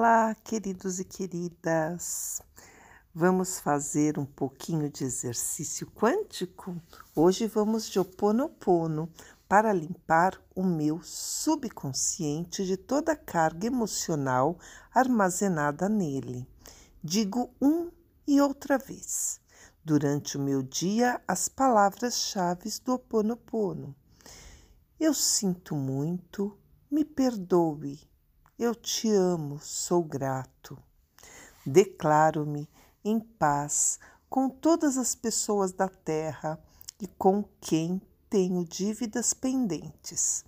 Olá, queridos e queridas! Vamos fazer um pouquinho de exercício quântico? Hoje vamos de Oponopono para limpar o meu subconsciente de toda a carga emocional armazenada nele. Digo um e outra vez. Durante o meu dia, as palavras-chave do Oponopono. Eu sinto muito, me perdoe eu te amo, sou grato. Declaro-me em paz com todas as pessoas da terra e com quem tenho dívidas pendentes.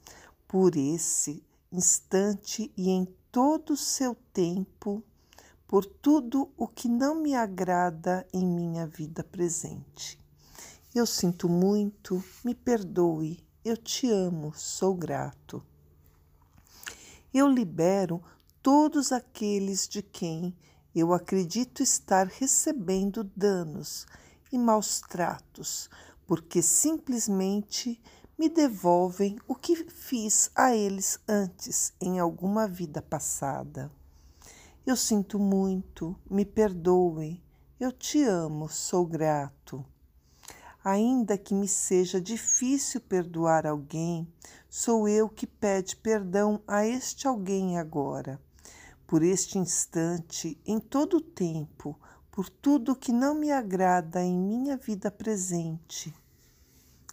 Por esse instante e em todo o seu tempo, por tudo o que não me agrada em minha vida presente. Eu sinto muito, me perdoe, eu te amo, sou grato eu libero todos aqueles de quem eu acredito estar recebendo danos e maus tratos, porque simplesmente me devolvem o que fiz a eles antes em alguma vida passada. Eu sinto muito, me perdoe, eu te amo, sou grato. Ainda que me seja difícil perdoar alguém, sou eu que pede perdão a este alguém agora, por este instante, em todo o tempo, por tudo que não me agrada em minha vida presente.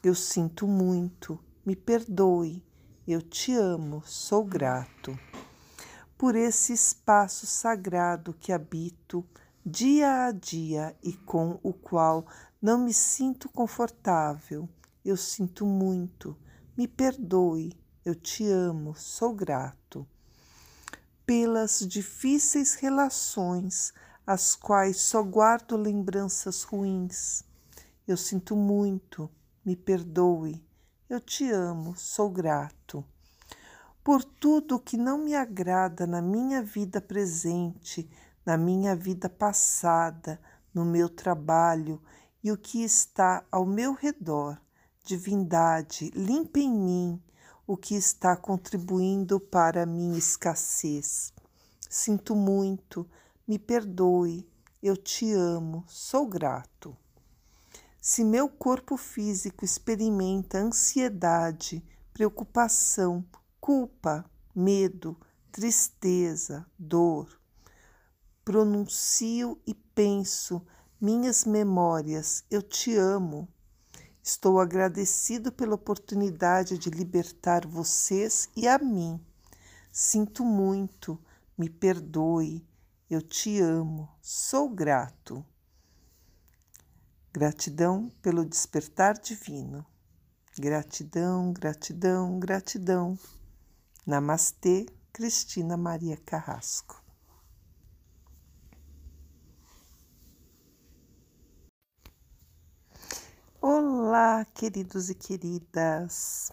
Eu sinto muito, me perdoe, eu te amo, sou grato. Por esse espaço sagrado que habito dia a dia e com o qual não me sinto confortável. Eu sinto muito. Me perdoe. Eu te amo. Sou grato. Pelas difíceis relações, as quais só guardo lembranças ruins. Eu sinto muito. Me perdoe. Eu te amo. Sou grato. Por tudo que não me agrada na minha vida presente, na minha vida passada, no meu trabalho e o que está ao meu redor. Divindade, limpa em mim o que está contribuindo para a minha escassez. Sinto muito, me perdoe, eu te amo, sou grato. Se meu corpo físico experimenta ansiedade, preocupação, culpa, medo, tristeza, dor, pronuncio e penso minhas memórias, eu te amo. Estou agradecido pela oportunidade de libertar vocês e a mim. Sinto muito, me perdoe, eu te amo, sou grato. Gratidão pelo despertar divino. Gratidão, gratidão, gratidão. Namastê, Cristina Maria Carrasco. Olá, queridos e queridas!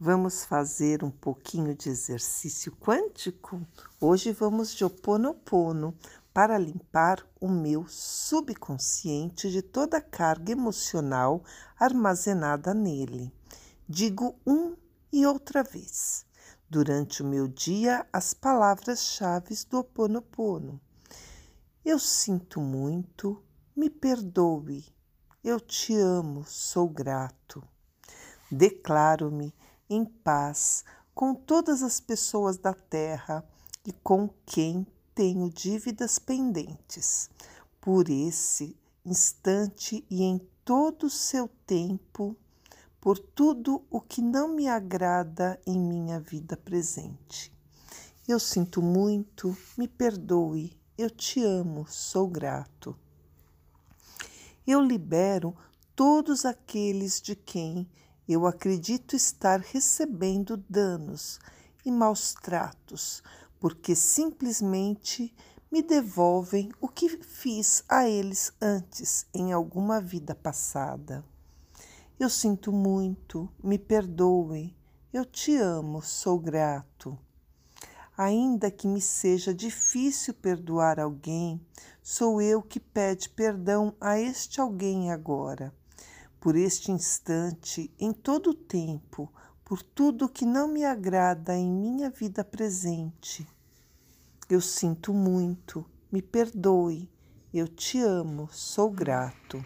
Vamos fazer um pouquinho de exercício quântico? Hoje vamos de Oponopono para limpar o meu subconsciente de toda a carga emocional armazenada nele. Digo um e outra vez. Durante o meu dia, as palavras-chave do Oponopono. Eu sinto muito, me perdoe eu te amo, sou grato. Declaro-me em paz com todas as pessoas da terra e com quem tenho dívidas pendentes. Por esse instante e em todo o seu tempo, por tudo o que não me agrada em minha vida presente. Eu sinto muito, me perdoe, eu te amo, sou grato eu libero todos aqueles de quem eu acredito estar recebendo danos e maus tratos, porque simplesmente me devolvem o que fiz a eles antes em alguma vida passada. Eu sinto muito, me perdoem, eu te amo, sou grato. Ainda que me seja difícil perdoar alguém, sou eu que pede perdão a este alguém agora, por este instante, em todo o tempo, por tudo que não me agrada em minha vida presente. eu sinto muito, me perdoe, eu te amo, sou grato.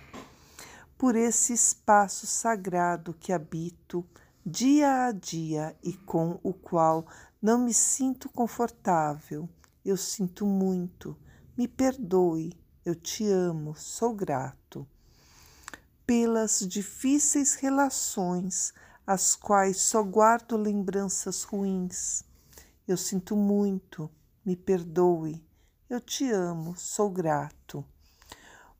Por esse espaço sagrado que habito dia a dia e com o qual não me sinto confortável, eu sinto muito, me perdoe, eu te amo, sou grato. Pelas difíceis relações, as quais só guardo lembranças ruins, eu sinto muito, me perdoe, eu te amo, sou grato.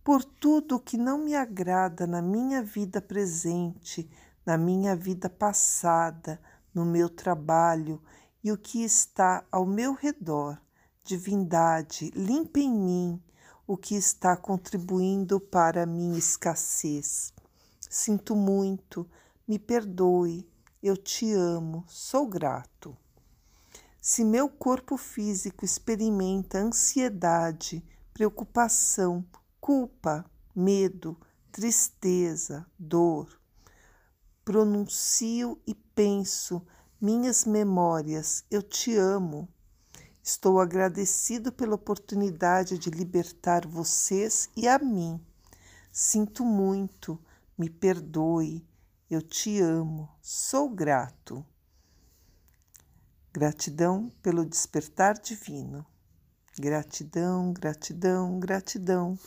Por tudo que não me agrada na minha vida presente, na minha vida passada, no meu trabalho e o que está ao meu redor, divindade, limpa em mim o que está contribuindo para a minha escassez. Sinto muito, me perdoe, eu te amo, sou grato. Se meu corpo físico experimenta ansiedade, preocupação, culpa, medo, tristeza, dor, pronuncio e penso minhas memórias, eu te amo. Estou agradecido pela oportunidade de libertar vocês e a mim. Sinto muito, me perdoe, eu te amo, sou grato. Gratidão pelo despertar divino. Gratidão, gratidão, gratidão.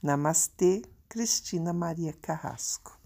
Namastê, Cristina Maria Carrasco.